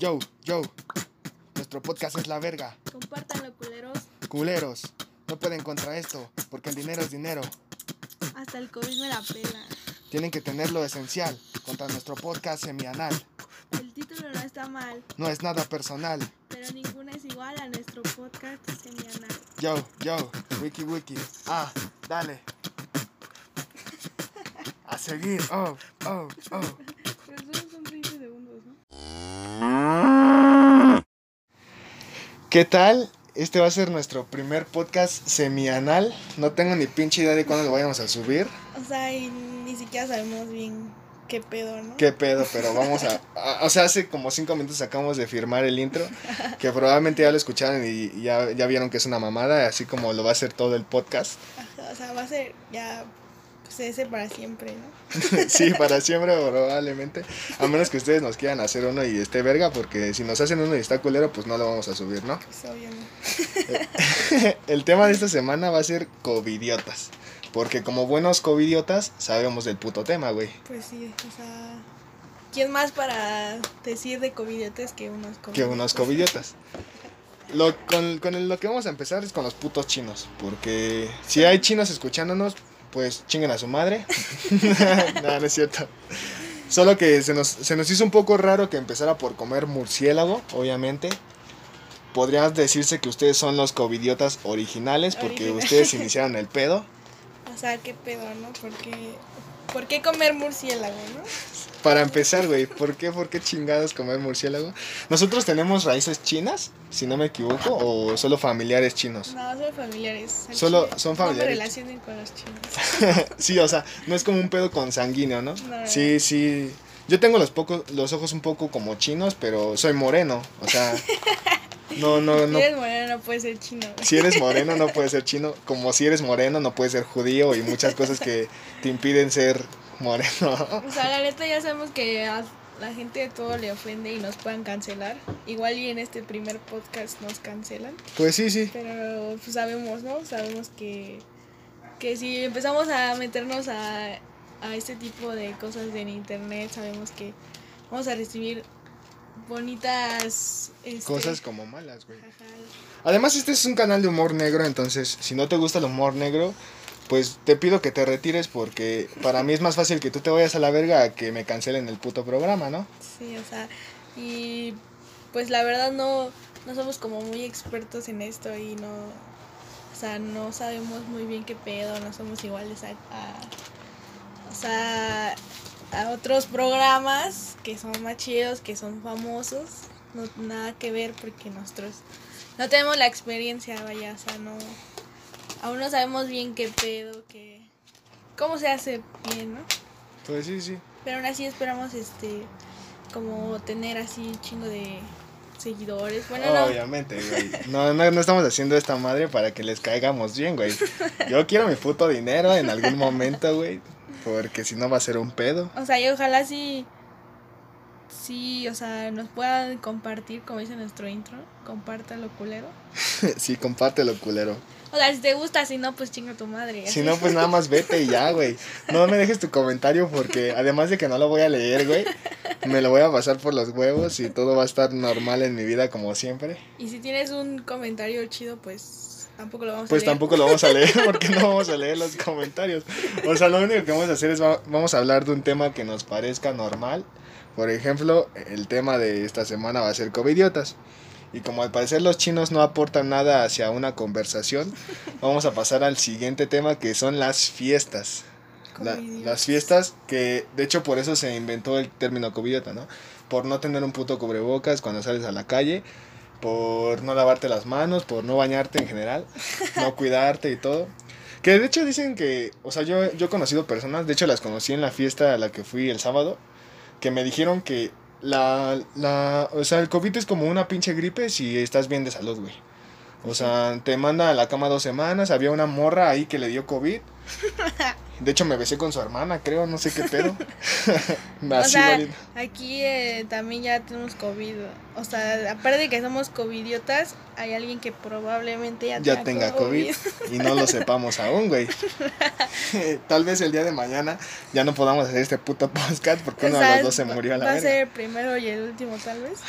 Yo, yo. Nuestro podcast es la verga. Compártanlo, culeros. Culeros. No pueden contra esto, porque el dinero es dinero. Hasta el COVID me la pela. Tienen que tener lo esencial contra nuestro podcast semianal. El título no está mal, No es nada personal. pero ninguna es igual a nuestro podcast semianal. Yo, yo. Wiki, wiki. Ah, dale. A seguir. Oh, oh, oh. Pero solo son 30 segundos, ¿no? ¿Qué tal? Este va a ser nuestro primer podcast semianal. No tengo ni pinche idea de cuándo lo vayamos a subir. O sea, y ni siquiera sabemos bien qué pedo, ¿no? ¿Qué pedo? Pero vamos a, a- O sea, hace como cinco minutos acabamos de firmar el intro. Que probablemente ya lo escucharon y y ya, ya vieron que es una mamada. Así como lo va a ser todo el podcast. Ajá, o sea, va a ser ya ese para siempre, ¿no? sí, para siempre probablemente. A menos que ustedes nos quieran hacer uno y esté verga. Porque si nos hacen uno y está culero, pues no lo vamos a subir, ¿no? Pues obvio no. El tema de esta semana va a ser covidiotas. Porque como buenos covidiotas sabemos del puto tema, güey. Pues sí, o sea, ¿quién más para decir de covidiotes que unos covidiotes? que unos covidiotas. Lo, con, con el- lo que vamos a empezar es con los putos chinos. Porque si hay chinos escuchándonos, pues chinguen a su madre. no, no es cierto. Solo que se nos, se nos hizo un poco raro que empezara por comer murciélago, obviamente. Podría decirse que ustedes son los covidiotas originales porque Original. ustedes iniciaron el pedo. O sea, qué pedo, ¿no? Porque, ¿por qué comer murciélago, no? Para empezar, güey, ¿por qué, ¿por qué chingados comer murciélago? ¿Nosotros tenemos raíces chinas, si no me equivoco, o solo familiares chinos? No, son familiares. Solo son No familiares. me relacionen con los chinos. Sí, o sea, no es como un pedo consanguíneo, ¿no? No. Sí, sí. Yo tengo los pocos, los ojos un poco como chinos, pero soy moreno. O sea, no, no, no. Si eres moreno no puedes ser chino. Si eres moreno no puedes ser chino. Como si eres moreno no puedes ser judío y muchas cosas que te impiden ser moreno. O sea, la neta ya sabemos que a la gente de todo le ofende y nos puedan cancelar. Igual y en este primer podcast nos cancelan. Pues sí, sí. Pero pues sabemos, ¿no? Sabemos que, que si empezamos a meternos a, a este tipo de cosas en internet, sabemos que vamos a recibir bonitas este, Cosas como malas, güey. Además, este es un canal de humor negro, entonces, si no te gusta el humor negro, pues te pido que te retires porque para mí es más fácil que tú te vayas a la verga a que me cancelen el puto programa, ¿no? Sí, o sea, y pues la verdad no, no somos como muy expertos en esto y no, o sea, no sabemos muy bien qué pedo, no somos iguales a, a- o sea, a otros programas que son más chidos, que son famosos, no nada que ver porque nosotros no tenemos la experiencia, vaya, o sea, no, aún no sabemos bien qué pedo, qué, cómo se hace bien, ¿no? Pues sí, sí. Pero aún así esperamos este como tener así un chingo de seguidores. Bueno, no. Obviamente, güey. No, no, no estamos haciendo esta madre para que les caigamos bien, güey. Yo quiero mi puto dinero en algún momento, güey. Porque si no va a ser un pedo. O sea, y ojalá sí sí, o sea, nos puedan compartir, como dice nuestro intro, compártalo culero. sí, compártelo, culero. O sea, si te gusta, si no, pues chinga tu madre. Si no, pues nada más vete y ya, güey. No me dejes tu comentario porque además de que no lo voy a leer, güey, me lo voy a pasar por los huevos y todo va a estar normal en mi vida como siempre. Y si tienes un comentario chido, pues tampoco lo vamos Pues a leer. tampoco lo vamos a leer porque no vamos a leer los comentarios. O sea, lo único que vamos a hacer es va- vamos a hablar de un tema que nos parezca normal. Por ejemplo, el tema de esta semana va a ser covidiotas. Y como al parecer los chinos no aportan nada hacia una conversación, vamos a pasar al siguiente tema que son las fiestas. La- las fiestas que de hecho por eso se inventó el término covidiota, ¿no? Por no tener un puto cubrebocas cuando sales a la calle, por no lavarte las manos, por no bañarte en general, no cuidarte y todo. Que de hecho dicen que, o sea, yo, yo he conocido personas, de hecho las conocí en la fiesta a la que fui el sábado, que me dijeron que la, la, o sea, el COVID es como una pinche gripe si estás bien de salud, güey. O sea, te manda a la cama dos semanas. Había una morra ahí que le dio COVID. De hecho, me besé con su hermana, creo, no sé qué pedo. O sea, aquí eh, también ya tenemos COVID. O sea, aparte de que somos covidiotas, hay alguien que probablemente ya, ya tenga COVID y no lo sepamos aún, güey. Tal vez el día de mañana ya no podamos hacer este puto podcast porque uno de los dos se murió a la Va a ser el primero y el último, tal vez.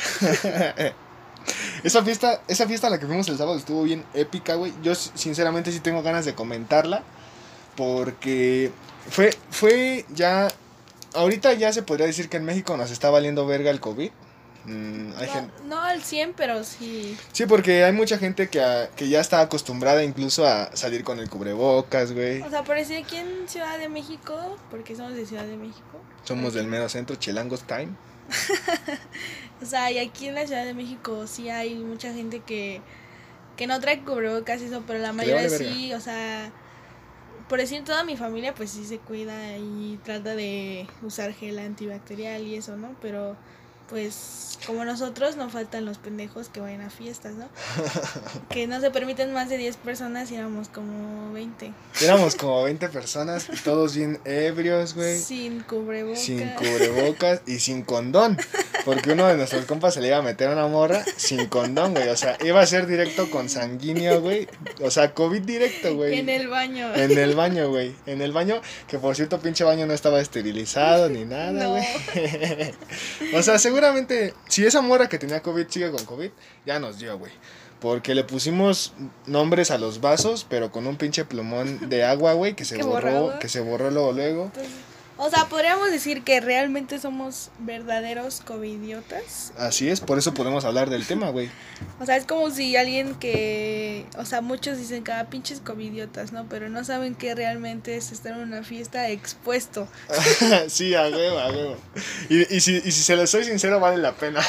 Esa fiesta, esa fiesta a la que fuimos el sábado estuvo bien épica, güey. Yo sinceramente sí tengo ganas de comentarla porque fue fue ya ahorita ya se podría decir que en México nos está valiendo verga el COVID. Mm, hay No, no al 100, pero sí. Sí, porque hay mucha gente que, a- que ya está acostumbrada incluso a salir con el cubrebocas, güey. O sea, parecía aquí en Ciudad de México, porque somos de Ciudad de México. Somos del mero centro, Chilangos Time. O sea, y aquí en la Ciudad de México sí hay mucha gente que, que no trae cubrebocas y eso, pero la mayoría vale sí, o sea, por decir toda mi familia pues sí se cuida y trata de usar gel antibacterial y eso, ¿no? Pero pues como nosotros no faltan los pendejos que vayan a fiestas, ¿no? que no se permiten más de 10 personas y éramos como 20. Éramos como 20 personas y todos bien ebrios, güey. Sin cubrebocas. Sin cubrebocas y sin condón. Porque uno de nuestros compas se le iba a meter a una morra sin condón, güey. O sea, iba a ser directo con sanguíneo, güey. O sea, COVID directo, güey. En el baño. En el baño, güey. En el baño, que por cierto, pinche baño no estaba esterilizado ni nada, No. güey. o sea, seguramente, si esa morra que tenía COVID sigue con COVID, ya nos dio, güey. Porque le pusimos nombres a los vasos, pero con un pinche plumón de agua, güey, que se borró, que se borró luego, luego. Entonces, o sea, podríamos decir que realmente somos verdaderos covidiotas. Así es, por eso podemos hablar del tema, güey. O sea, es como si alguien que, o sea, muchos dicen que ah, pinches covidiotas, ¿no? Pero no saben que realmente es estar en una fiesta expuesto. sí, a huevo, a huevo. Y, y, si, y si se les soy sincero, vale la pena.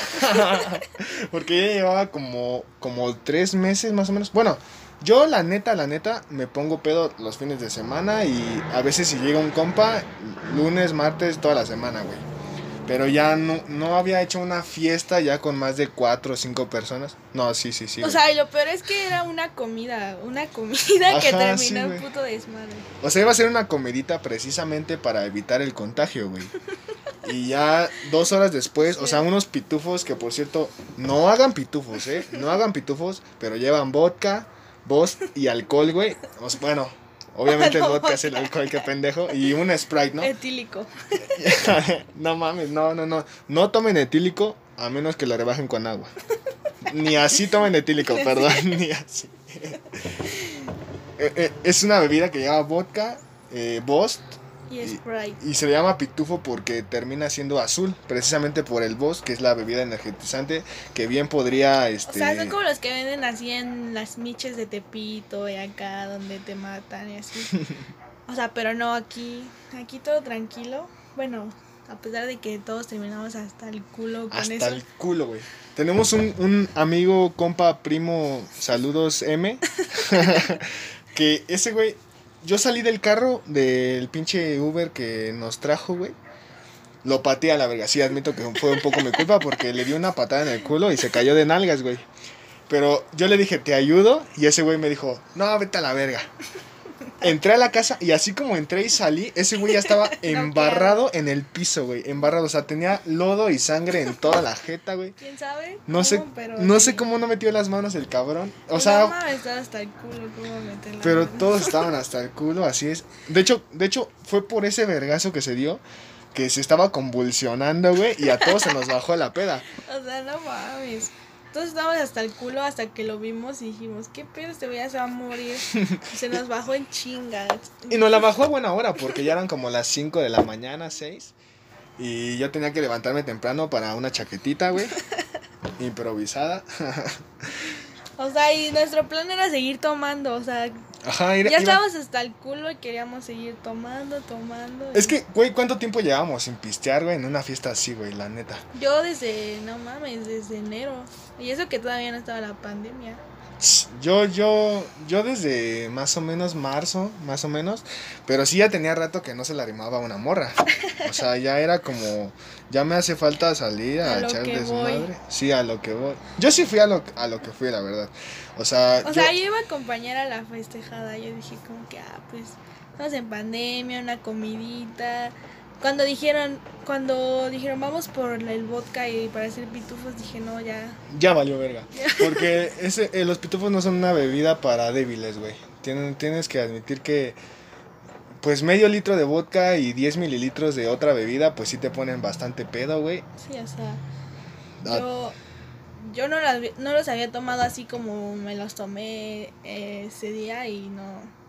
Porque ya llevaba como, como tres meses más o menos. Bueno, yo la neta, la neta, me pongo pedo los fines de semana y a veces si llega un compa, lunes, martes, toda la semana, güey. Pero ya no, no había hecho una fiesta ya con más de cuatro o cinco personas. No, sí, sí, sí. o güey. sea, y lo peor es que era una comida, una comida que terminó sí, en puto desmadre. O sea, iba a ser una comidita precisamente para evitar el contagio, güey. Y ya dos horas después, o sea, unos pitufos que por cierto, no hagan pitufos, ¿eh? No hagan pitufos, pero llevan vodka, voz y alcohol, güey. O sea, bueno, obviamente el vodka es el alcohol, qué pendejo. Y un Sprite, ¿no? Etílico. no mames, no, no, no. No tomen etílico a menos que lo rebajen con agua. Ni así tomen etílico, perdón, ni así. Eh, eh, es una bebida que lleva vodka, eh, Bost, Y Sprite. y se le llama pitufo porque termina siendo azul, precisamente por el Bost, que es la bebida energetizante que bien podría, O este... sea, son como los que venden así en las miches de Tepito y acá donde te matan y así. O sea, pero no aquí, aquí todo tranquilo. Bueno, a pesar de que todos terminamos hasta el culo con Hasta eso. el culo, güey. Tenemos un, un amigo, compa, primo, saludos M. que ese güey, yo salí del carro del pinche Uber que nos trajo, güey. Lo pateé a la verga. Sí, admito que fue un poco mi culpa porque le di una patada en el culo y se cayó de nalgas, güey. Pero yo le dije, te ayudo. Y ese güey me dijo, no, vete a la verga. Entré a la casa y así como entré y salí, ese güey ya estaba embarrado en el piso, güey. Embarrado, o sea, tenía lodo y sangre en toda la jeta, güey. ¿Quién sabe? No sé, pero no sí. sé cómo no metió las manos el cabrón. O sea, no estaba hasta el culo, cómo meter pero mano. todos estaban hasta el culo, así es. De hecho, de hecho, fue por ese vergazo que se dio que se estaba convulsionando, güey, y a todos se nos bajó la peda. O sea, no mames. Todos estábamos hasta el culo hasta que lo vimos y dijimos, ¿qué pedo? Este güey ya se va a morir. Y se nos bajó en chinga. Y nos la bajó a buena hora, porque ya eran como las 5 de la mañana, 6. Y yo tenía que levantarme temprano para una chaquetita, güey. Improvisada. O sea, y nuestro plan era seguir tomando. O sea, Ajá, ir- ya estábamos hasta el culo y queríamos seguir tomando, tomando. Es que, güey, ¿cuánto tiempo llevábamos sin pistear, güey, en una fiesta así, güey, la neta? Yo desde, no mames, desde enero. Y eso que todavía no estaba la pandemia. Yo, yo, yo desde más o menos marzo, más o menos, pero sí ya tenía rato que no se la arrimaba una morra. O sea, ya era como, ya me hace falta salir a, A echar desmadre. Sí, a lo que voy. Yo sí fui a lo, a lo que fui, la verdad. O sea, O yo- sea, yo iba a acompañar a la festejada. Yo dije como que, ah, pues, estamos en pandemia, una comidita. Cuando dijeron, cuando dijeron vamos por el vodka y para hacer pitufos, dije no, ya. ya valió verga. Porque ese, eh, los pitufos no son una bebida para débiles, güey. Tienen, tienes que admitir que, pues medio litro de vodka y 10 mililitros de otra bebida, pues sí te ponen bastante pedo, güey. Sí, o sea, Ah, yo, yo no, las, no los había tomado así como me los tomé eh, ese día y no.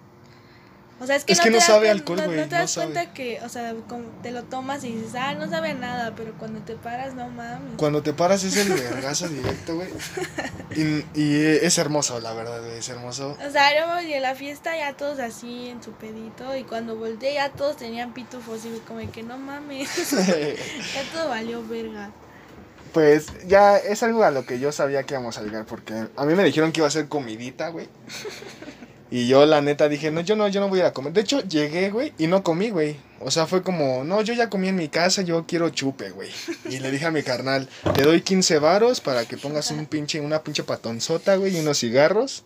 O sea, es que Es no que te no das sabe alcohol, no- güey, No te no das sabe. cuenta que, o sea, como te lo tomas y dices, ah, no sabe a nada, pero cuando te paras, no mames. Cuando te paras es el vergazo directo, güey. Y, y es hermoso, la verdad, güey, es hermoso. O sea, yo me a la fiesta ya todos así en su pedito y cuando volteé ya todos tenían pitufos y como que no mames, ya todo valió verga. Pues ya es algo a lo que yo sabía que íbamos a llegar, porque a mí me dijeron que iba a ser comidita, güey. Y yo la neta dije, no, yo no, yo no voy a comer. De hecho, llegué, güey, y no comí, güey. O sea, fue como, no, yo ya comí en mi casa, yo quiero chupe, güey. Y le dije a mi carnal, te doy 15 varos para que pongas un pinche, una pinche patonzota, güey, y unos cigarros.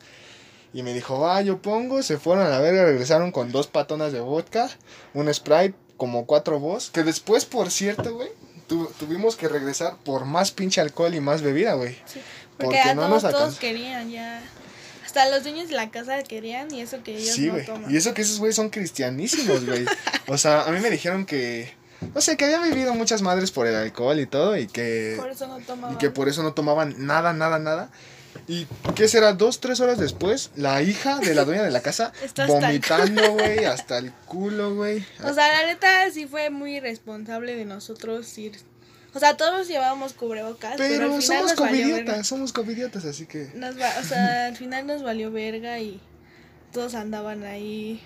Y me dijo, va, yo pongo, se fueron a la verga, regresaron con dos patonas de vodka, un Sprite, como cuatro voz. Que después, por cierto, güey, tu- tuvimos que regresar por más pinche alcohol y más bebida, güey. Sí, Porque porque no todos, nos todos querían ya. Hasta los dueños de la casa querían y eso que ellos Sí, no toman. y eso que esos güeyes son cristianísimos, güey. O sea, a mí me dijeron que, no sé, que habían vivido muchas madres por el alcohol y todo y que... Por eso no tomaban. Y que por eso no tomaban nada, nada, nada. Y qué será, dos, tres horas después, la hija de la dueña de la casa vomitando, güey, hasta el culo, güey. O sea, la neta sí fue muy irresponsable de nosotros ir. O sea, todos llevábamos cubrebocas, pero, Pero al final somos nos valió verga. covidiotas, somos covidiotas, así que... Nos va- o sea, al final nos valió verga y todos andaban ahí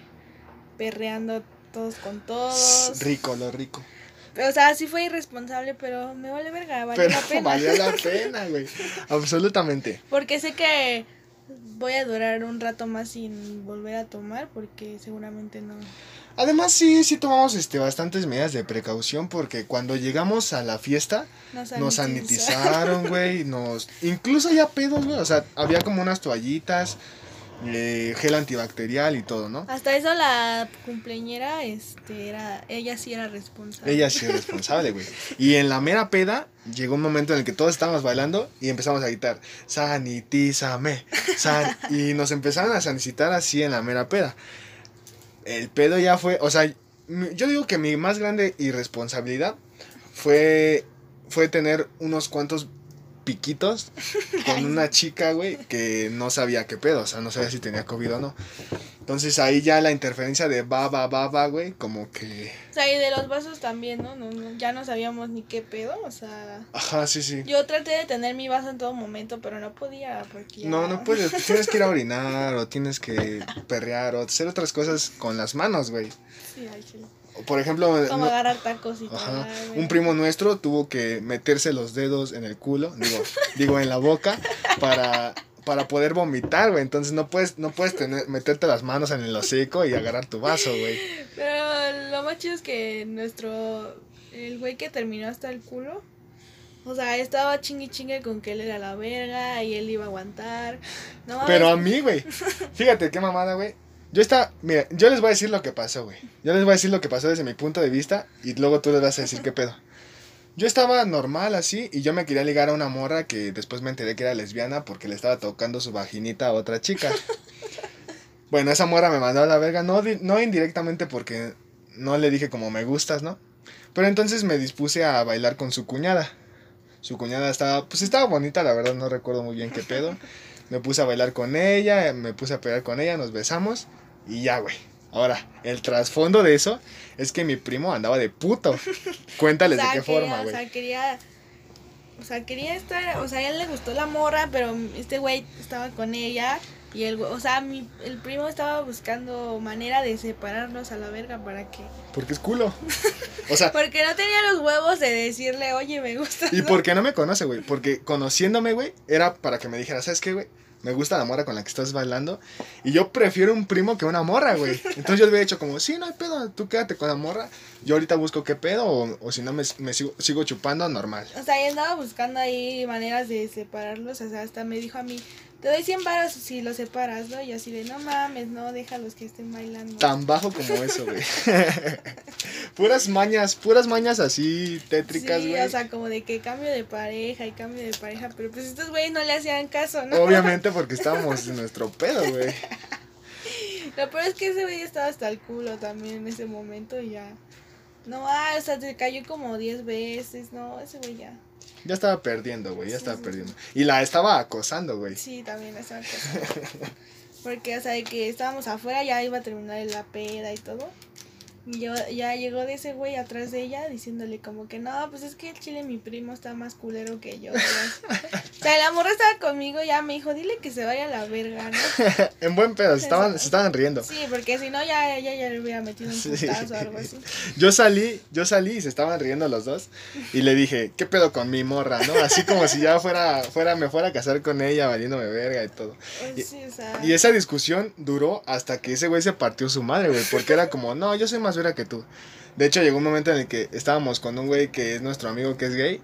perreando todos con todos. Rico, lo rico. Pero, o sea, sí fue irresponsable, pero me vale verga, valió Pero la pena. valió la pena, güey. Absolutamente. Porque sé que voy a durar un rato más sin volver a tomar porque seguramente no. Además, sí, sí tomamos este, bastantes medidas de precaución porque cuando llegamos a la fiesta Nos nos sanitiza. sanitizaron, güey, nos... Incluso ya pedos, güey, o sea, había como unas toallitas, eh, gel antibacterial y todo, ¿no? Hasta eso la cumpleañera, este, era, ella sí era responsable. Ella sí es responsable, güey. Y en la mera peda llegó un momento en el que todos estábamos bailando y empezamos a gritar, sanitízame, san-", y nos empezaron a sanititar así en la mera peda. El pedo ya fue, o sea, yo digo que mi más grande irresponsabilidad fue, fue tener unos cuantos piquitos con una chica, güey, que no sabía qué pedo, o sea, no sabía si tenía COVID o no. Entonces ahí ya la interferencia de va, va, va, va, güey, como que... O sea, y de los vasos también, ¿no? No, no, Ya no sabíamos ni qué pedo, o sea... Ajá, sí, sí. Yo traté de tener mi vaso en todo momento, pero no podía porque ya- No, no puedes. Tienes que ir a orinar o tienes que perrear o hacer otras cosas con las manos, güey. Sí, ay, sí. O, Por ejemplo, Como no- agarrar tacos y ajá, tal, un primo nuestro tuvo que meterse los dedos en el culo, digo, digo en la boca, para, para poder vomitar, güey. Entonces no puedes, no puedes tener, meterte las manos en el hocico y agarrar tu vaso, güey. Pero lo más chido es que nuestro... El güey que terminó hasta el culo... O sea, estaba chingue chingue con que él era la verga y él iba a aguantar. No. Pero a mí, güey. Fíjate qué mamada, güey. Yo está, mira, yo les voy a decir lo que pasó, güey. Yo les voy a decir lo que pasó desde mi punto de vista y luego tú les vas a decir qué pedo. Yo estaba normal así y yo me quería ligar a una morra que después me enteré que era lesbiana porque le estaba tocando su vaginita a otra chica. Bueno, esa morra me mandó a la verga, no, no indirectamente porque no le dije como me gustas, ¿no? Pero entonces me dispuse a bailar con su cuñada. Su cuñada estaba, pues estaba bonita, la verdad no recuerdo muy bien qué pedo. Me puse a bailar con ella, me puse a pegar con ella, nos besamos y ya, güey. Ahora, el trasfondo de eso es que mi primo andaba de puto. Cuéntales O sea, de qué quería- forma, O güey. sea, quería. O sea, quería estar. O sea, a él le gustó la morra, pero este güey estaba con ella. Y el o sea, mi, el primo estaba buscando manera de separarnos a la verga para que. Porque es culo. O sea, Porque no tenía los huevos de decirle, oye, me gusta. y porque no me conoce, güey. Porque conociéndome, güey, era para que me dijera, ¿sabes qué, güey? Me gusta la morra con la que estás bailando. Y yo prefiero un primo que una morra, güey. Entonces yo le había dicho como, sí, no hay pedo, tú quédate con la morra. Yo ahorita busco qué pedo o, o si no me, me sigo, sigo chupando normal. O sea, yo andaba buscando ahí maneras de separarlos. O sea, hasta me dijo a mí, te doy 100 varos si los separas, ¿no? Y así de, no mames, no, déjalos que estén bailando. Tan bajo como eso, güey. puras mañas, puras mañas así tétricas, Sí, güey. o sea, como de que cambio de pareja y cambio de pareja. Pero pues estos güeyes no le hacían caso, ¿no? Obviamente porque estábamos en nuestro pedo, güey. Lo peor es que ese güey estaba hasta el culo también en ese momento y ya. No, ah, o sea, se cayó como 10 veces. No, ese güey ya. Ya estaba perdiendo, güey, ya estaba sí, perdiendo. Y la estaba acosando, güey. Sí, también esa cosa. Porque, o sea, de que estábamos afuera, ya iba a terminar la peda y todo. Y yo, ya llegó de ese güey atrás de ella diciéndole como que no, pues es que el chile mi primo está más culero que yo. o sea, la morra estaba conmigo ya me dijo, dile que se vaya a la verga, ¿no? En buen pedo, se estaban, se estaban riendo. Sí, porque si no ya, ya, ya le hubiera metido un Sí. putazo o algo así. Yo salí, yo salí y se estaban riendo los dos. Y le dije, ¿qué pedo con mi morra, no? Así como si ya fuera, fuera, me fuera a casar con ella, valiéndome verga y todo. Y- sí, o sea, Y esa discusión duró hasta que ese güey se partió su madre, güey. Porque era como, no, yo soy más verga que tú. De hecho, llegó un momento en el que estábamos con un güey que es nuestro amigo que es gay.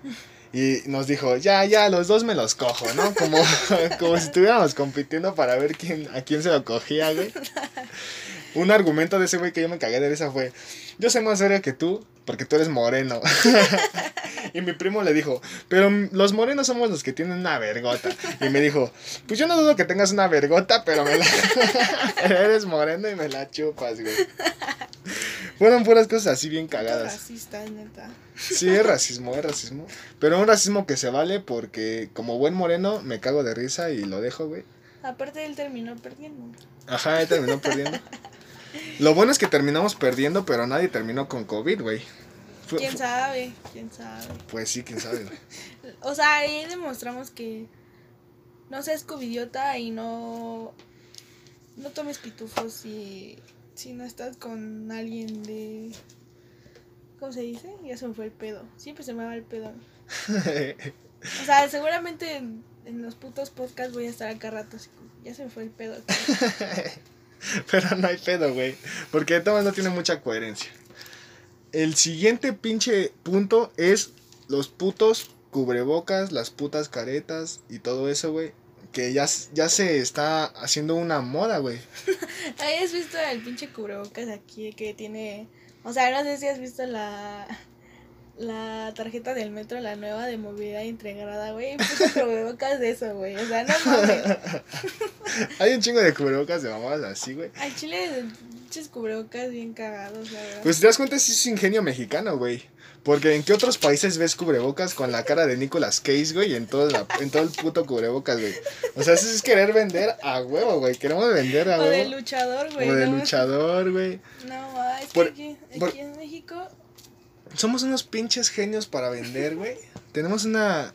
Y nos dijo, ya, ya, los dos me los cojo, ¿no? Como, como si estuviéramos compitiendo para ver quién, a quién se lo cogía, güey. Un argumento de ese güey que yo me cagué de risa fue, yo soy más verga que tú porque tú eres moreno. y mi primo le dijo, pero los morenos somos los que tienen una vergota. Y me dijo, pues yo no dudo que tengas una vergota, pero me la... eres moreno y me la chupas, güey. Fueron puras cosas así bien cagadas. racista, neta. Sí, es racismo, es racismo. Pero un racismo que se vale porque como buen moreno me cago de risa y lo dejo, güey. Aparte él terminó perdiendo. Ajá, él terminó perdiendo. Lo bueno es que terminamos perdiendo, pero nadie terminó con COVID, güey. ¿Quién sabe? ¿Quién sabe? Pues sí, quién sabe, güey. O sea, ahí demostramos que no seas covidiota y no, no tomes pitufos si, si no estás con alguien de... ¿Cómo se dice? Ya se me fue el pedo. Siempre se me va el pedo. O sea, seguramente en, en los putos podcasts voy a estar acá rato. así ya se me fue el pedo. Pero no hay pedo, güey. Porque Tomás no tiene mucha coherencia. El siguiente pinche punto es los putos cubrebocas, las putas caretas y todo eso, güey. Que ya, ya se está haciendo una moda, güey. ¿Hayas visto el pinche cubrebocas aquí que tiene... O sea, no sé si has visto la... La tarjeta del metro, la nueva de movilidad integrada, güey. Puso cubrebocas de eso, güey. O sea, no mames. Hay un chingo de cubrebocas de mamadas así, güey. Al chile, pinches cubrebocas bien cagados, la verdad. Pues si te das cuenta, sí es ingenio mexicano, güey. Porque en qué otros países ves cubrebocas con la cara de Nicolas Cage, güey, en todo, la- en todo el puto cubrebocas, güey. O sea, eso es querer vender a huevo, güey. Queremos vender a o de huevo. luchador, güey. O de no, luchador, güey. No, es Por- que aquí, aquí por- en México Somos unos pinches genios para vender, güey. Tenemos una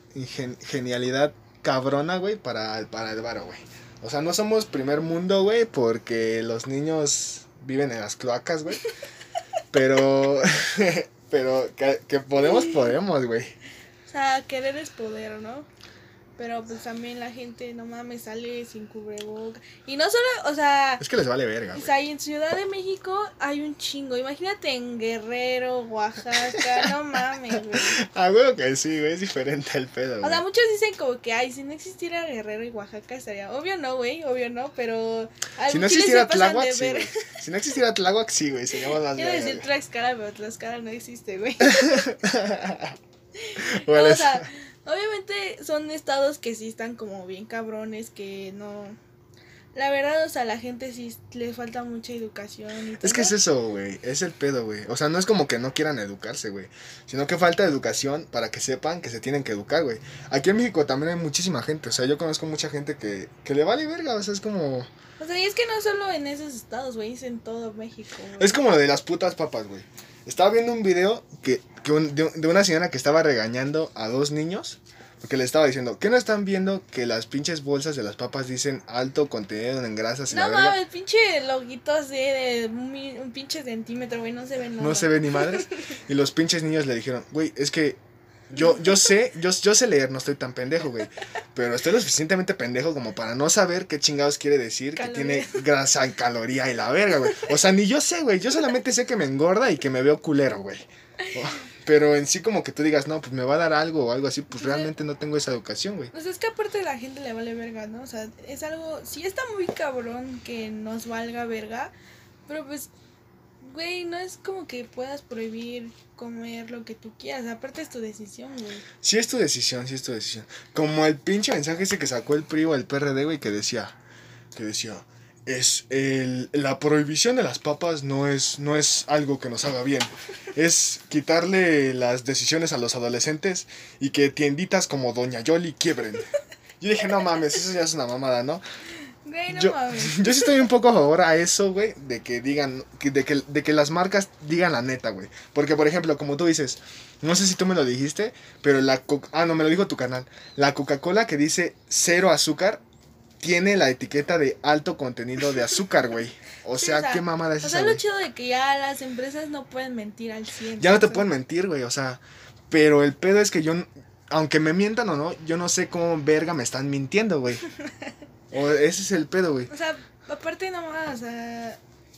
genialidad cabrona, güey, para, para el varo, güey. O sea, no somos primer mundo, güey, porque los niños viven en las cloacas, güey. Pero, pero que podemos, podemos, güey. O sea, querer es poder, ¿no? Pero pues también la gente, no mames, sale sin cubreboca. Y no solo, o sea, Es que les vale verga, o sea, y en Ciudad de México hay un chingo. Imagínate en Guerrero, Oaxaca, no mames, güey. Ah, güey, que sí, güey, es diferente el pedo, O güey. sea, muchos dicen como que, ay, si no existiera Guerrero y Oaxaca estaría. Obvio no, güey, obvio no, pero. Si no existiera Tláhuac, sí, güey. Si no existiera Tláhuac, sí, güey, seríamos más Quiero verga, decir. Tlaxcala, pero Tlaxcala no existe, güey. Bueno, o sea, obviamente son estados que sí están como bien cabrones, que no... La verdad, o sea, a la gente sí le falta mucha educación y. Es que es eso, güey. Es el pedo, güey. O sea, no es como que no quieran educarse, güey. Sino que falta educación para que sepan que se tienen que educar, güey. Aquí en México también hay muchísima gente. O sea, yo conozco mucha gente que, que le vale verga. O sea, es como. O sea, y es que no solo en esos estados, güey, es en todo México. Es como de las putas papas, güey. Estaba viendo un video que, que un- de, de una señora que estaba regañando a dos niños. Porque le estaba diciendo, ¿qué no están viendo que las pinches bolsas de las papas dicen alto contenido en grasas y No mames, pinche loguito así de un, un pinche centímetro, güey, no se ve nada. No se ve ni madres. Y los pinches niños le dijeron, güey, es que Yo, yo sé, yo, yo sé leer, no estoy tan pendejo, güey. Pero estoy lo suficientemente pendejo como para no saber qué chingados quiere decir que tiene grasa, caloría y la verga, güey. O sea, ni yo sé, güey. Yo solamente sé que me engorda y que me veo culero, güey. Pero en sí como que tú digas, no, pues me va a dar algo o algo así, pues realmente no tengo esa educación, güey. Pues es que aparte de la gente le vale verga, ¿no? O sea, es algo, sí está muy cabrón que nos valga verga, pero pues, güey, no es como que puedas prohibir comer lo que tú quieras, aparte es tu decisión, güey. Sí es tu decisión, sí es tu decisión. Como el pinche mensaje ese que sacó el PRI o el PRD, güey, que decía, que decía, es el, la prohibición de las papas no es, no es algo que nos haga bien. Es quitarle las decisiones a los adolescentes y que tienditas como Doña Yoli quiebren. Yo dije, no mames, eso ya es una mamada, ¿no? Güey, no yo, mames. yo sí estoy un poco a favor a eso, güey, de que digan, de, que, de que las marcas digan la neta, güey. Porque, por ejemplo, como tú dices, no sé si tú me lo dijiste, pero la... Ah, no, me lo dijo tu canal. La Coca-Cola que dice cero azúcar tiene la etiqueta de alto contenido de azúcar, güey. O Sí, sea, qué mamada es O esa, sea, lo chido de que ya las empresas no pueden mentir al 100. Ya no te o sea, pueden mentir, güey, o sea, pero el pedo es que yo, aunque me mientan o no, yo no sé cómo verga me están mintiendo, güey. O ese es el pedo, güey. O sea, aparte nomás, o sea,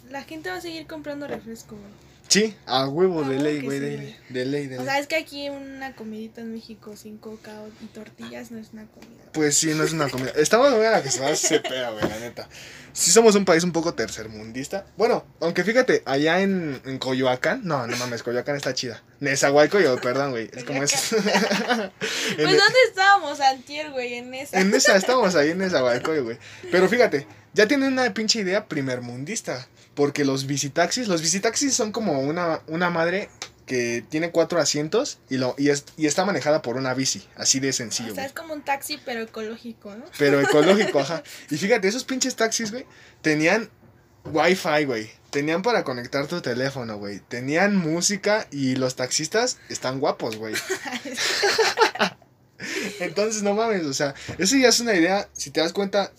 la gente va a seguir comprando refresco, güey. Sí, a huevo, A de huevo ley, güey, sí, de, güey. de ley, de O ley. sea, es que aquí una comidita en México sin coca y tortillas no es una comida. Pues sí, no es una comida. Estamos a la que se va a hacer peda, güey, la neta. Sí somos un país un poco tercermundista. Bueno, aunque fíjate, allá en, en Coyoacán, no, no mames, Coyoacán está chida. Nezahualcóyotl, perdón, güey. Es como es. en, Pues ¿dónde estábamos antier, güey? En esa. en esa, estamos ahí en Nezahualcóyotl, güey. Pero fíjate, ya tienen una pinche idea primermundista. Porque los visitaxis, los visitaxis son como una, una madre que tiene cuatro asientos y, lo, y, es, y está manejada por una bici. Así de sencillo, O sea, es como un taxi, pero ecológico, ¿no? Pero ecológico, ajá. Y fíjate, esos pinches taxis, güey, tenían wifi, güey. Tenían para conectar tu teléfono, güey. Tenían música y los taxistas están guapos, güey. Entonces, no mames, o sea, eso ya es una idea, si te das cuenta,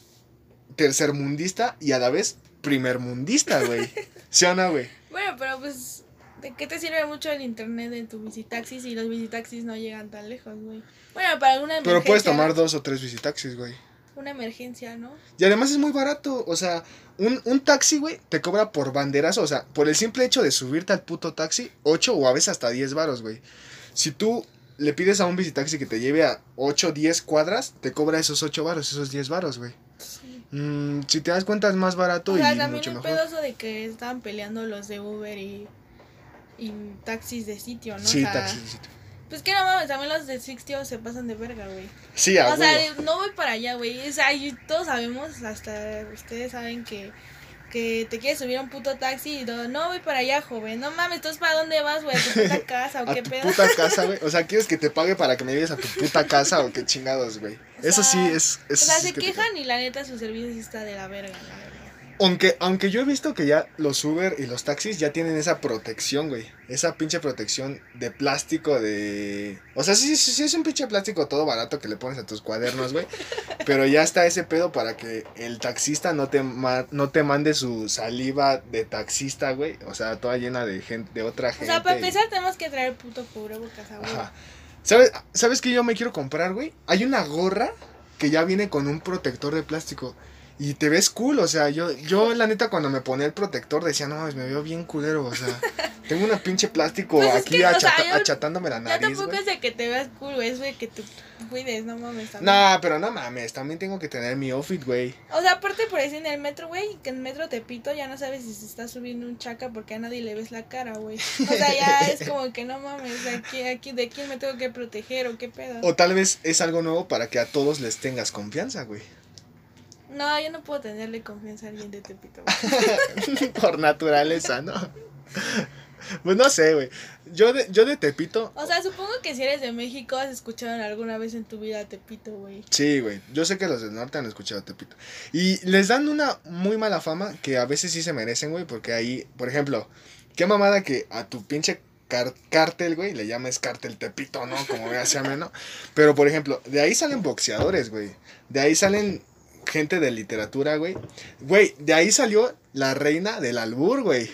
tercermundista y a la vez primermundista, güey. ¿Sí o no, güey? Bueno, pero pues, ¿de qué te sirve mucho el internet en tu visitaxi si los visitaxis no llegan tan lejos, güey? Bueno, para alguna emergencia. Pero puedes tomar dos o tres visitaxis, güey. Una emergencia, ¿no? Y además es muy barato. O sea, un, un taxi, güey, te cobra por banderazo. O sea, por el simple hecho de subirte al puto taxi, 8 o a veces hasta 10 varos, güey. Si tú le pides a un visitaxi que te lleve a 8 o 10 cuadras, te cobra esos 8 varos, esos 10 varos, güey. Sí. Mm, si te das cuenta, es más barato O sea, y también mucho el mejor. pedoso de que estaban peleando los de Uber y, y taxis de sitio, ¿no? Sí, o sea, taxis. sí. Pues que no mames, también los de Sixtio se pasan de verga, güey. Sí, a O sea, no voy para allá, güey. O sea, y todos sabemos, hasta ustedes saben que, que te quieres subir a un puto taxi y no, no voy para allá, joven. No mames, ¿tú para dónde vas, güey? ¿A tu puta casa o A qué tu pedo? puta casa, güey. O sea, ¿quieres que te pague para que me lleves a tu puta casa o qué chingados, güey? Eso sí sea, es... O sea, se es quejan y la neta su servicio sí está de la verga, la verdad. Aunque, aunque yo he visto que ya los Uber y los taxis ya tienen esa protección, güey. Esa pinche protección de plástico de... O sea, sí, sí, sí es un pinche plástico todo barato que le pones a tus cuadernos, güey. Pero ya está ese pedo para que el taxista no te, ma- no te mande su saliva de taxista, güey. O sea, toda llena de gente, de otra O gente. sea, para y- empezar tenemos que traer puto cubrebocas, huevo. Ajá. ¿Sabes, ¿Sabes qué yo me quiero comprar, güey? Hay una gorra que ya viene con un protector de plástico. Y te ves cool, o sea, yo, yo la neta cuando me ponía el protector decía, no, mames, me veo bien culero, o sea, tengo una pinche plástico Pues es aquí que, o sea, achata- yo- achatándome la nariz, tampoco güey. es de que te veas cool, güey, es de que tú cuides, no mames. Nah, pero no mames, también tengo que tener mi outfit, güey. O sea, aparte por decir en el metro, güey, que en metro Tepito ya no sabes si se está subiendo un chaca porque a nadie le ves la cara, güey. O sea, ya es como que no mames, aquí, aquí, ¿de quién me tengo que proteger o qué pedo? O tal vez es algo nuevo para que a todos les tengas confianza, güey. No, yo no puedo tenerle confianza a alguien de Tepito. Por naturaleza, ¿no? Pues no sé, güey. Yo de, yo de Tepito, O sea, supongo que si eres de México has escuchado alguna vez en tu vida a Tepito, güey. Sí, güey. Yo sé que los del norte han escuchado Tepito. Y les dan una muy mala fama que a veces sí se merecen, güey. Porque ahí, por ejemplo, qué mamada que a tu pinche car- cártel, güey, le llames cártel Tepito, ¿no? Como llame, ¿no? Pero, por ejemplo, de ahí salen boxeadores, güey. De ahí salen gente de literatura, güey. Güey, de ahí salió la reina del albur, güey.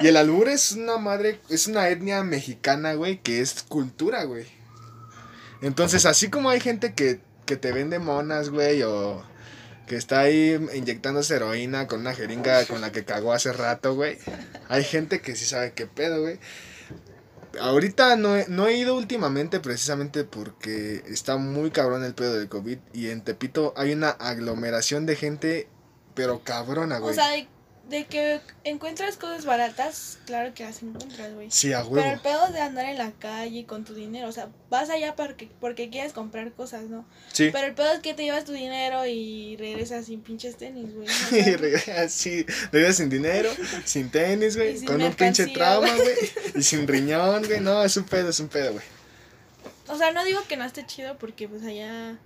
Y el albur es una madre, es una etnia mexicana, güey, que es cultura, güey. Entonces, así como hay gente que, que te vende monas, güey, o que está ahí inyectándose heroína con una jeringa con la que cagó hace rato, güey. Hay gente que sí sabe qué pedo, güey. Ahorita no he, no he ido últimamente precisamente porque está muy cabrón el pedo del COVID y en Tepito hay una aglomeración de gente, pero cabrona, güey. O sea, de que encuentras cosas baratas, claro que las encuentras, güey. sí, a Pero el pedo de andar en la calle con tu dinero, o sea, vas allá porque, porque quieres comprar cosas, ¿no? Sí. Pero el pedo es que te llevas tu dinero y regresas sin pinches tenis, güey. ¿no? Y regresas sí, regresas sin dinero, sin tenis, güey, con un pinche trauma, güey, y sin riñón, güey. No, es un pedo, es un pedo, güey. O sea, no digo que no esté chido porque pues allá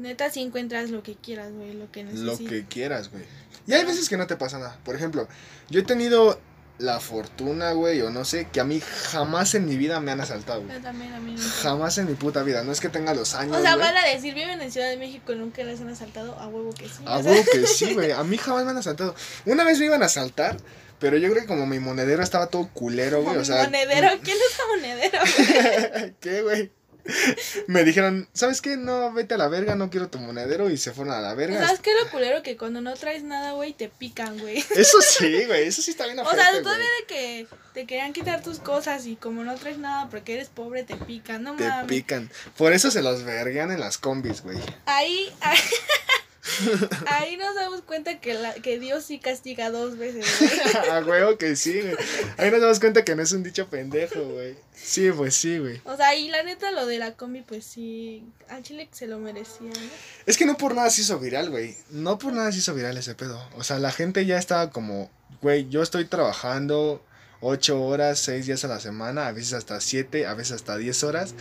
neta sí encuentras lo que quieras, güey, lo que Lo necesitas. que quieras, güey. Y hay veces que no te pasa nada. Por ejemplo, yo he tenido la fortuna, güey, o no sé, que a mí jamás en mi vida me han asaltado, güey. Yo también, a mí nunca. Jamás en mi puta vida. No es que tenga los años, O sea, van a decir, viven en Ciudad de México y nunca les han asaltado, a huevo que sí. A o sea, huevo que sí, güey. A mí jamás me han asaltado. Una vez me iban a asaltar, pero yo creo que como mi monedero estaba todo culero, güey. O sea, monedero, ¿quién usa monedero? güey? ¿Qué, güey? Me dijeron, ¿sabes qué? No, vete a la verga, no quiero tu monedero. Y se fueron a la verga. ¿Sabes qué lo culero? Que cuando no traes nada, güey, te pican, güey. Eso sí, güey. Eso sí está bien O sea, todavía de que te querían quitar tus cosas y como no traes nada porque eres pobre, te pican, no Te mames. pican. Por eso se los verguean en las combis, güey. Ahí, ahí, ahí nos damos cuenta que, la, que Dios sí castiga dos veces, güey. A huevo que sí, güey. Ahí nos damos cuenta que no es un dicho pendejo, güey. Sí, pues sí, güey. O sea, y la neta lo de la combi, pues sí, al chile se lo merecía, ¿no? Es que no por nada se hizo viral, güey. No por nada se hizo viral ese pedo. O sea, la gente ya estaba como, güey, yo estoy trabajando ocho horas, seis días a la semana, a veces hasta siete, a veces hasta diez horas.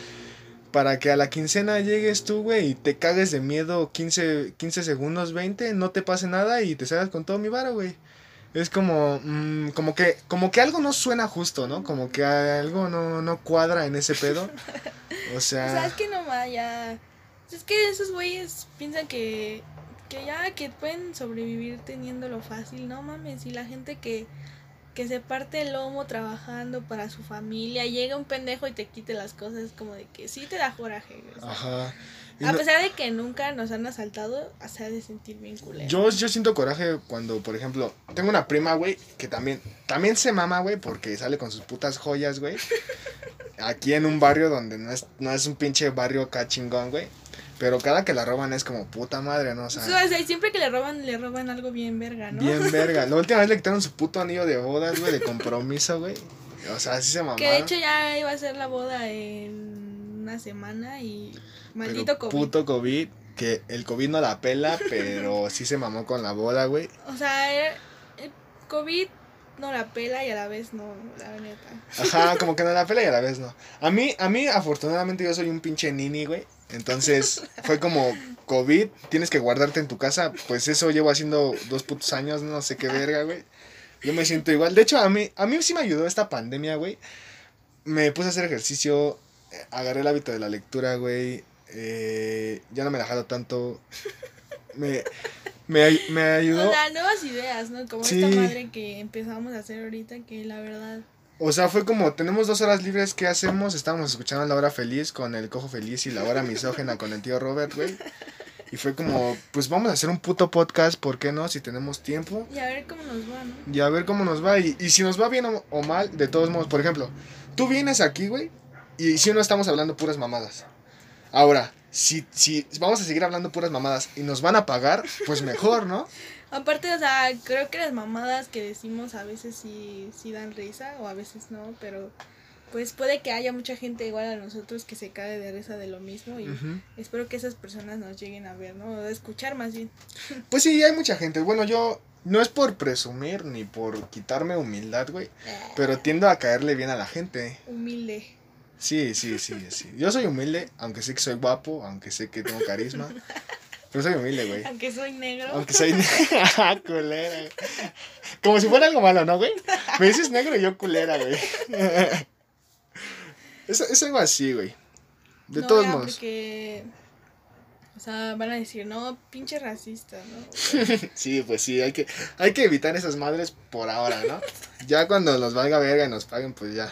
Para que a la quincena llegues tú, güey, y te cagues de miedo 15, 15 segundos, 20, no te pase nada y te salgas con todo mi varo, güey. Es como, mm, como que, como que algo no suena justo, ¿no? Como que algo no, no cuadra en ese pedo. O O sea, sea, es que nomás ya... Es que esos güeyes piensan que, que ya que pueden sobrevivir teniéndolo fácil, no mames, y la gente que, que se parte el lomo trabajando para su familia, llega un pendejo y te quite las cosas, como de que sí te da coraje, güey, o sea, ajá. Y A no- pesar de que nunca nos han asaltado, se ha de sentir bien culero. Yo, yo siento coraje cuando, por ejemplo, tengo una prima, güey, que también, también se mama, güey, porque sale con sus putas joyas, güey. Aquí en un barrio donde no es, no es un pinche barrio acá chingón, güey. Pero cada que la roban es como puta madre, ¿no? O O sea, siempre que le roban, le roban algo bien verga, ¿no? bien verga. La última vez le quitaron su puto anillo de bodas, güey, de compromiso, güey. O sea, así se mamaron. Que de hecho ya iba a ser la boda en una semana y maldito Pero COVID. Puto COVID, que el COVID no la pela, pero sí se mamó con la boda, güey. O sea, era- el COVID no la pela y a la vez no, la neta. Ajá, como que no la pela y a la vez no. A mí, a mí, afortunadamente, yo soy un pinche nini, güey. Entonces, fue como COVID, tienes que guardarte en tu casa. Pues eso llevo haciendo dos putos años, no sé qué verga, güey. Yo me siento igual. De hecho, a mí, a mí sí me ayudó esta pandemia, güey. Me puse a hacer ejercicio, eh, agarré el hábito de la lectura, güey. eh, ya no me la jalo tanto. Me, me, me ayudó. O sea, nuevas ideas, ¿no? Como Sí. esta madre que empezamos a hacer ahorita, que la verdad. O sea, fue como, tenemos dos horas libres, ¿qué hacemos? Estábamos escuchando La Hora Feliz con el Cojo Feliz y La Hora Misógena con el tío Robert, güey. Y fue como, pues vamos a hacer un puto podcast, ¿por qué no? Si tenemos tiempo. Y a ver cómo nos va, ¿no? Y a ver cómo nos va. Y, y si nos va bien o, o mal, de todos modos, por ejemplo, tú vienes aquí, güey, y si no estamos hablando puras mamadas. Ahora, si, si vamos a seguir hablando puras mamadas y nos van a pagar, pues mejor, ¿no? Aparte, o sea, creo que las mamadas que decimos a veces sí, sí dan risa o a veces no, pero pues puede que haya mucha gente igual a nosotros que se cae de risa de lo mismo y espero que esas personas nos lleguen a ver, ¿no? O a escuchar más bien. Pues sí, hay mucha gente. Bueno, yo no es por presumir ni por quitarme humildad, güey. Pero tiendo a caerle bien a la gente. Humilde. Sí, sí, sí, sí. Yo soy humilde, aunque sé que soy guapo, aunque sé que tengo carisma. Pero soy humilde, güey. Aunque soy negro. Aunque soy negro. culera. Como si fuera algo malo, ¿no, güey? Me dices negro y yo culera, güey. Es, es algo así, güey. De no, todos ya, modos. Porque, o sea, van a decir, no, pinche racista, ¿no? Sí, pues sí, hay que, hay que evitar esas madres por ahora, ¿no? Ya cuando nos valga verga y nos paguen, pues ya.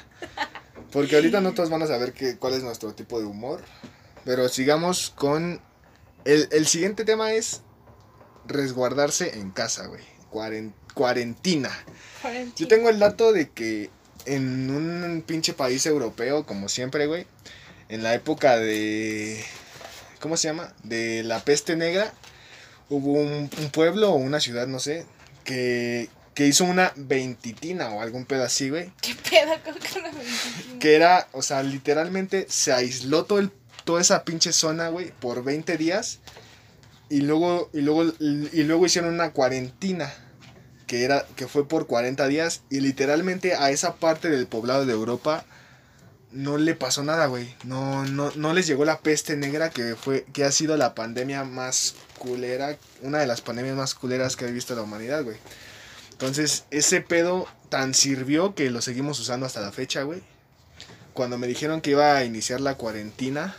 Porque ahorita no todos van a saber que, cuál es nuestro tipo de humor. Pero sigamos con. El, el siguiente tema es resguardarse en casa, güey. Cuaren- cuarentina. Yo tengo el dato de que en un pinche país europeo, como siempre, güey, en la época de. ¿Cómo se llama? De la peste negra, hubo un, un pueblo o una ciudad, no sé, que, que hizo una veintititina o algún pedo así, güey. ¿Qué pedo con la veinticinco? Que era, o sea, literalmente se aisló todo el, toda esa pinche zona, güey, por 20 días. Y luego, y luego, y luego hicieron una cuarentina. Que era, que fue por 40 días. Y literalmente a esa parte del poblado de Europa no le pasó nada, güey. No, no, no les llegó la peste negra que fue, que ha sido la pandemia más culera. Una de las pandemias más culeras que ha visto la humanidad, güey. Entonces, ese pedo tan sirvió que lo seguimos usando hasta la fecha, güey. Cuando me dijeron que iba a iniciar la cuarentena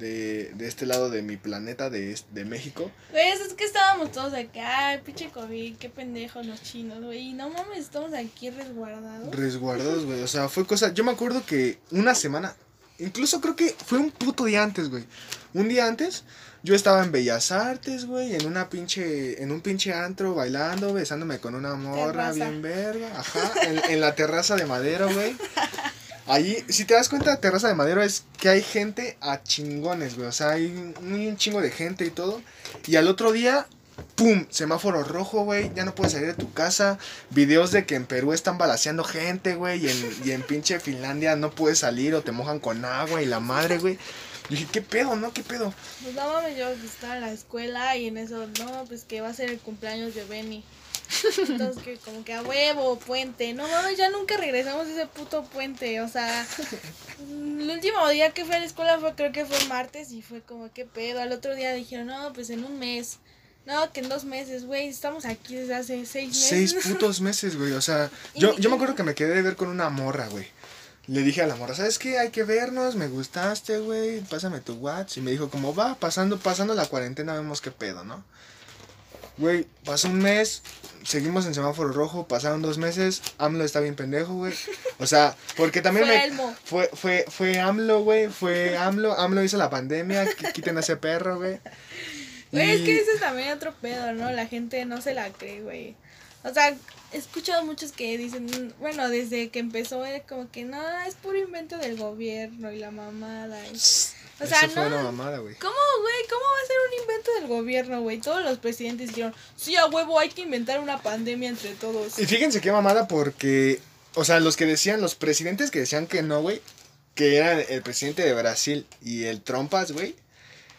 de, de este lado de mi planeta, de, de México, Güey, es que estábamos todos acá, ay, pinche COVID, qué pendejos los chinos, güey. Y no mames, estamos aquí resguardados. resguardados, güey. O sea, fue cosa. Yo me acuerdo que una semana, incluso creo que fue un puto día antes, güey. Un día antes, yo estaba en Bellas Artes, güey, en una pinche, en un pinche antro, bailando, besándome con una morra Terraza. bien verga. Ajá, en, en la terraza de madera, güey. Allí, si te das cuenta, terraza de madera es que hay gente a chingones, güey. O sea, hay un chingo de gente y todo. Y al otro día, ¡pum! Semáforo rojo, güey. Ya no puedes salir de tu casa. Videos de que en Perú están balaseando gente, güey. Y en, y en pinche Finlandia no puedes salir o te mojan con agua y la madre, güey. Y dije, ¿qué pedo, no? ¿Qué pedo? Pues no mames, yo estaba en la escuela y en eso, no, pues que va a ser el cumpleaños de Benny. Entonces que como que a huevo, puente. No mames, ya nunca regresamos a ese puto puente. O sea, el último día que fui a la escuela fue, creo que fue martes y fue como, ¿qué pedo? Al otro día dijeron, no, pues en un mes. No, que en dos meses, güey, estamos aquí desde hace seis meses. Seis putos meses, güey. O sea, yo, yo me acuerdo que me quedé de ver con una morra, güey. Le dije a la morra, ¿sabes qué? Hay que vernos, me gustaste, güey. Pásame tu WhatsApp. Y me dijo, como va, pasando, pasando la cuarentena, vemos qué pedo, ¿no? Güey, pasó un mes, seguimos en semáforo rojo, pasaron dos meses, AMLO está bien pendejo, güey. O sea, porque también Fue me... Elmo. Fue, fue, fue AMLO, güey, fue AMLO, AMLO hizo la pandemia, qu- quiten a ese perro, güey. Güey, es que ese es también otro pedo, ¿no? La gente no se la cree, güey. O sea, he escuchado muchos que dicen, bueno, desde que empezó era como que no, es puro invento del gobierno y la mamada. y- O sea, Eso fue una no. mamada, güey. ¿Cómo, güey? ¿Cómo va a ser un invento del gobierno, güey? Todos los presidentes dijeron, sí, a huevo, hay que inventar una pandemia entre todos. Y fíjense qué mamada porque, o sea, los que decían, los presidentes que decían que no, güey, que eran el presidente de Brasil y el Trompas, güey.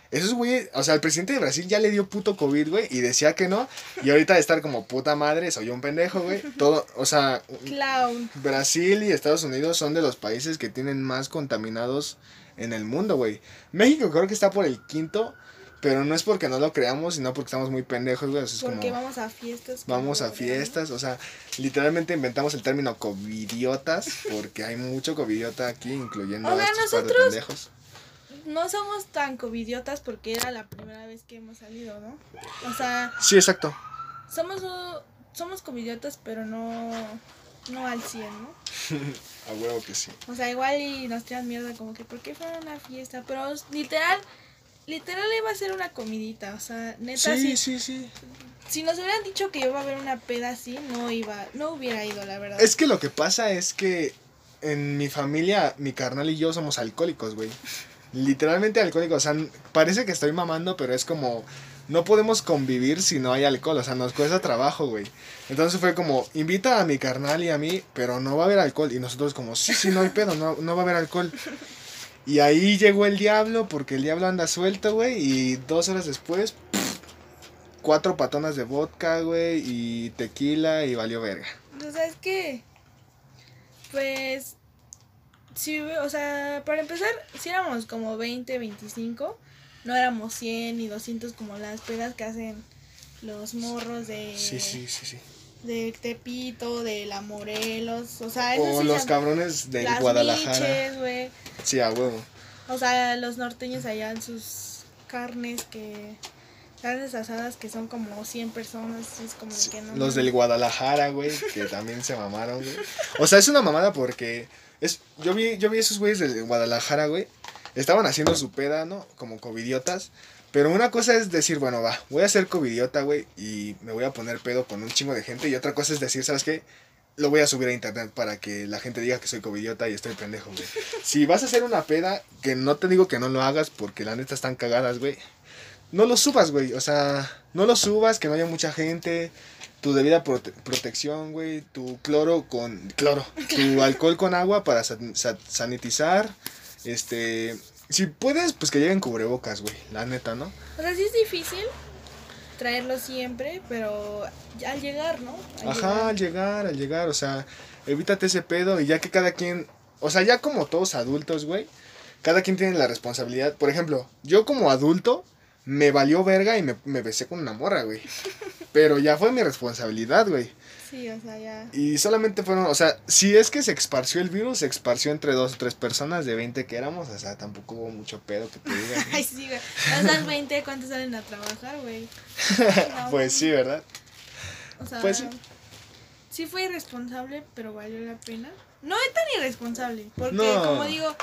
Esos güey, o sea, el presidente de Brasil ya le dio puto COVID, güey, y decía que no. Y ahorita de estar como puta madre, soy un pendejo, güey. Todo, o sea, Clown. Brasil y Estados Unidos son de los países que tienen más contaminados en el mundo, güey. México creo que está por el quinto, pero no es porque no lo creamos, sino porque estamos muy pendejos, güey. Porque como... vamos a fiestas. Vamos a fiestas, o sea, literalmente inventamos el término covidiotas porque hay mucho covidiota aquí, incluyendo O sea, a estos par de nosotros- pendejos. No somos tan covidiotas porque era la primera vez que hemos salido, ¿no? O sea, Sí, exacto. somos somos covidiotas, pero no no al 100, ¿no? A huevo que sí. O sea, igual y nos tiran mierda como que ¿por qué fueron a una fiesta? Pero literal literal iba a ser una comidita, o sea, neta Sí, si, sí, sí. si nos hubieran dicho que iba a haber una peda así, no iba no hubiera ido, la verdad. Es que lo que pasa es que en mi familia, mi carnal y yo somos alcohólicos, güey. Literalmente alcohólicos. O sea, parece que estoy mamando, pero es como. No podemos convivir si no hay alcohol. O sea, nos cuesta trabajo, güey. Entonces fue como, invita a mi carnal y a mí, pero no va a haber alcohol. Y nosotros como, sí, sí, no hay pedo, no, no va a haber alcohol. Y ahí llegó el diablo, porque el diablo anda suelto, güey. Y dos horas después, cuatro patonas de vodka, güey, y tequila, y valió verga. O sea, es que pues sí, o sea, para empezar, si éramos como 20, 25, no éramos 100 ni 200 como las pedas que hacen los morros de Sí, sí, sí, sí. de Tepito, de la Morelos, o sea, esos O sí los cabrones de las Guadalajara. miches. Sí, a huevo. O sea, los norteños allá en sus carnes que carnes asadas que son como 100 personas, es como de Sí, que no. los del Guadalajara, güey, que también se mamaron, güey. O sea, es una mamada porque es yo vi yo vi esos güeyes del Guadalajara, güey, estaban haciendo su peda, ¿no? Como covidiotas. Pero una cosa es decir, bueno, va, voy a ser covidiota, güey, y me voy a poner pedo con un chingo de gente. Y otra cosa es decir, ¿sabes qué? Lo voy a subir a internet para que la gente diga que soy covidiota y estoy pendejo, güey. Si vas a hacer una peda, que no te digo que no lo hagas porque la neta están cagadas, güey. No lo subas, güey. O sea, no lo subas, que no haya mucha gente. Tu debida prote- protección, güey. Tu cloro con. Cloro. Tu alcohol con agua para san- sa- sanitizar. Este. Si puedes, pues que lleguen cubrebocas, güey. La neta, ¿no? O sea, sí es difícil traerlo siempre, pero al llegar, ¿no? Al Ajá, al llegar, al llegar, o sea, evítate ese pedo y ya que cada quien, o sea, ya como todos adultos, güey, cada quien tiene la responsabilidad. Por ejemplo, yo como adulto me valió verga y me, me besé con una morra, güey. Pero ya fue mi responsabilidad, güey. Sí, o sea, ya. Y solamente fueron, o sea, si es que se esparció el virus, se esparció entre dos o tres personas de 20 que éramos, o sea, tampoco hubo mucho pedo que te digan. Ay, sí, güey. Pasan 20, ¿cuántos salen a trabajar, güey? No, pues sí, ¿verdad? O sea, pues sí. sí fue irresponsable, pero valió la pena. No es tan irresponsable, porque No. como digo,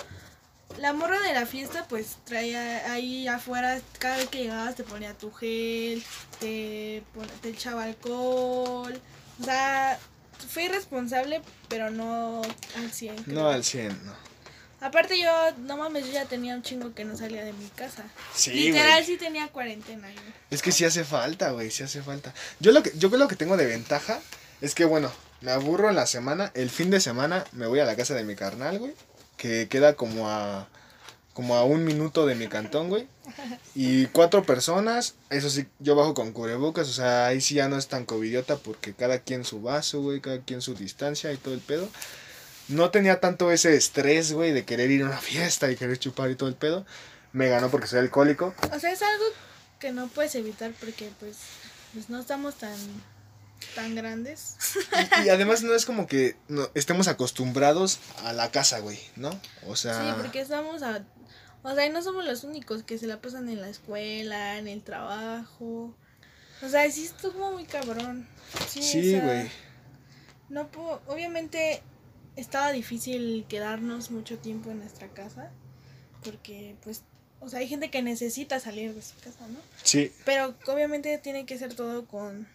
la morra de la fiesta pues traía ahí afuera, cada vez que llegabas te ponía tu gel, te, te echaba alcohol. O sea, fue irresponsable, pero no al 100. creo. No al 100, no. Aparte yo, no mames, yo ya tenía un chingo que no salía de mi casa. Sí, Literal güey. sí tenía cuarentena. yo. Es que sí hace falta, güey, sí hace falta. Yo lo que yo lo que tengo de ventaja es que bueno, me aburro en la semana, el fin de semana me voy a la casa de mi carnal, güey, que queda como a como a un minuto de mi cantón, güey. Y cuatro personas, eso sí, yo bajo con cubrebocas, o sea, ahí sí ya no es tan covidiota porque cada quien su vaso, güey, cada quien su distancia y todo el pedo. No tenía tanto ese estrés, güey, de querer ir a una fiesta y querer chupar y todo el pedo. Me ganó porque soy alcohólico. O sea, es algo que no puedes evitar porque pues, pues no estamos tan tan grandes. Y, y además no es como que no, estemos acostumbrados a la casa, güey, ¿no? O sea, Sí, porque estamos a o sea, y no somos los únicos que se la pasan en la escuela, en el trabajo. O sea, sí estuvo muy cabrón. Sí, sí, o sea, güey. No puedo, obviamente estaba difícil quedarnos mucho tiempo en nuestra casa porque pues o sea, hay gente que necesita salir de su casa, ¿no? Sí, Pero obviamente tiene que ser todo con,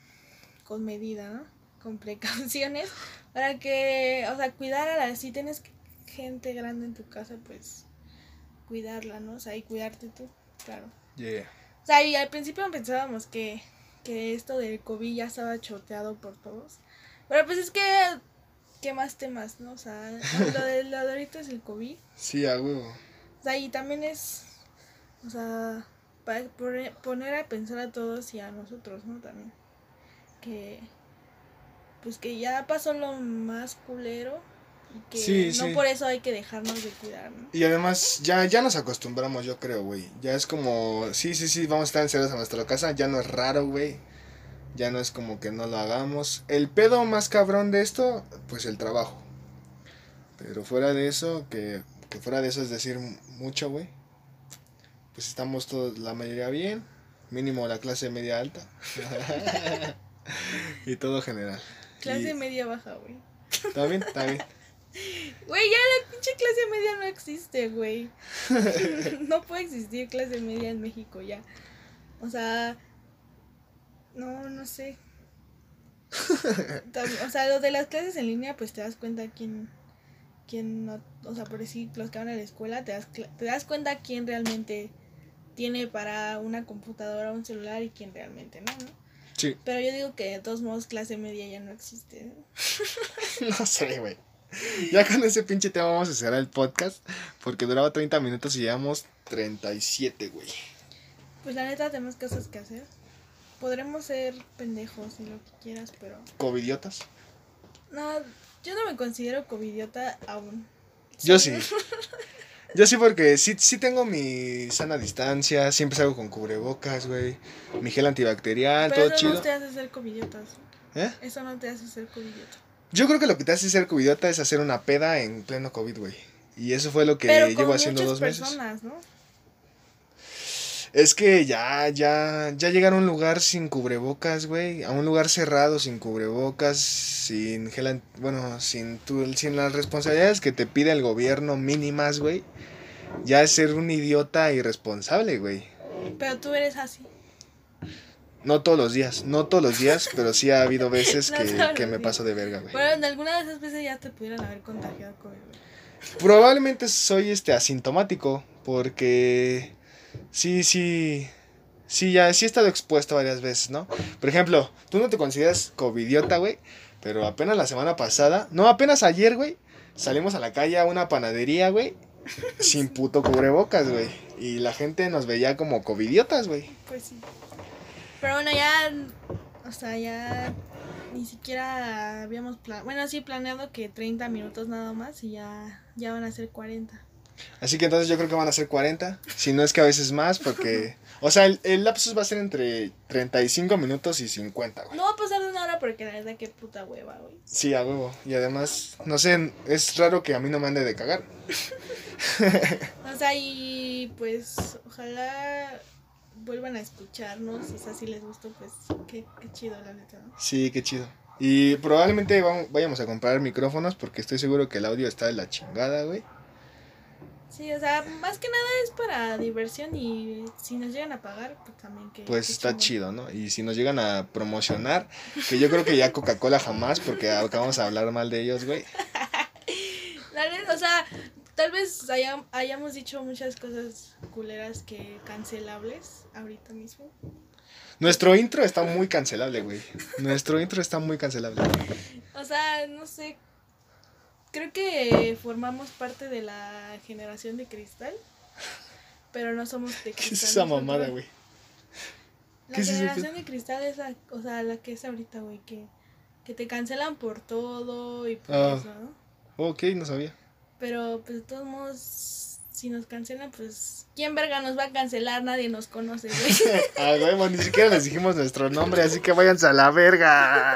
con medida, ¿no? Con precauciones. Para que, o sea, cuidar a la... Si tienes gente grande en tu casa, pues cuidarla, ¿no? O sea, y cuidarte tú, claro. yeah. O sea, y al principio pensábamos que, que esto del COVID ya estaba choteado por todos. Pero pues es que, ¿qué más temas, no? O sea, lo de, lo de ahorita es el COVID. Sí, a huevo. O sea, y también es, o sea, para poner, poner a pensar a todos y a nosotros, ¿no? También. Que, pues que ya pasó lo más culero y que Sí, no sí. por eso hay que dejarnos de cuidar, ¿no? Y además ya, ya nos acostumbramos, yo creo, güey. Ya es como, sí, sí, sí, vamos a estar encerrados en nuestra casa. Ya no es raro, güey. Ya no es como que no lo hagamos. El pedo más cabrón de esto, pues el trabajo. Pero fuera de eso, que, que fuera de eso es decir mucho, güey. Pues estamos todos, la mayoría bien. Mínimo la clase media alta. y todo general. Clase Y- media baja, güey. ¿Está bien? Está bien. Güey, ya la pinche clase media no existe, güey. no puede existir clase media en México ya. O sea, no, no sé. O sea, lo de las clases en línea, pues te das cuenta quién, quién no, o sea, por decir, los que van a la escuela, te das, te das cuenta quién realmente tiene para una computadora o un celular y quién realmente no, ¿no? Sí. Pero yo digo que de todos modos clase media ya no existe. ¿no? No sé, güey. Ya con ese pinche tema vamos a cerrar el podcast. Porque duraba 30 minutos y llevamos 37, güey. Pues la neta tenemos cosas que hacer. Podremos ser pendejos y lo que quieras, pero... Covidiotas. No, yo no me considero covidiota aún. Yo sí. Yo sí, porque sí, sí tengo mi sana distancia. Siempre salgo con cubrebocas, güey. Mi gel antibacterial, Pero todo eso chido. no te hace ser covidiotas. ¿Eh? Eso no te hace ser covidiota. Yo creo que lo que te hace ser covidiota es hacer una peda en pleno COVID, güey. Y eso fue lo que Pero con llevo haciendo dos meses. personas, ¿no? Es que ya, ya, ya llegar a un lugar sin cubrebocas, güey. A un lugar cerrado sin cubrebocas, sin gel, bueno, sin tu, sin las responsabilidades que te pide el gobierno mínimas, güey. ya es ser un idiota irresponsable, güey. Pero tú eres así. No todos los días, no todos los días, pero sí ha habido veces No que, que me paso de verga, güey. En alguna de esas veces ya te pudieron haber contagiado COVID. güey. Probablemente soy este asintomático, porque sí, sí, sí, ya sí he estado expuesto varias veces, ¿no? Por ejemplo, tú no te consideras covidiota, güey, pero apenas la semana pasada, no, apenas ayer, güey, salimos a la calle a una panadería, güey, sin puto cubrebocas, güey, y la gente nos veía como covidiotas, güey. Pues sí. Pero bueno, ya. O sea, ya. Ni siquiera habíamos planeado. Bueno, sí, planeado que 30 minutos nada más y ya, ya van a ser 40. Así que entonces yo creo que van a ser 40, si no es que a veces más, porque, o sea, el, el lapsus va a ser entre 35 minutos y 50, güey. No va a pasar de una hora porque la verdad que puta hueva, güey. Sí, a huevo. Y además, no sé, es raro que a mí no me ande de cagar. O sea, y pues ojalá vuelvan a escucharnos. O sea, si les gustó, pues qué, qué chido, la neta, ¿no? Sí, qué chido. Y probablemente vamos- vayamos a comprar micrófonos porque estoy seguro que el audio está de la chingada, güey. Sí, o sea, más que nada es para diversión y si nos llegan a pagar, pues también que... Pues que está chido, ¿no? Y si nos llegan a promocionar, que yo creo que ya Coca-Cola jamás, porque acabamos de hablar mal de ellos, güey. O sea, tal vez haya- hayamos dicho muchas cosas culeras que cancelables ahorita mismo. Nuestro intro está muy cancelable, güey. Nuestro intro está muy cancelable. O sea, no sé. Creo que formamos parte de la generación de cristal. Pero no somos de ¿Qué cristal. es esa mamada, güey? La ¿Qué es generación de cristal es la, o sea, la que es ahorita, güey, que, que te cancelan por todo y por Ah. eso, ¿no? Ok, no sabía. Pero pues de todos modos, si nos cancelan, pues ¿quién verga nos va a cancelar? Nadie nos conoce, güey. Ah, güey, ni siquiera les dijimos nuestro nombre, así que váyanse a la verga.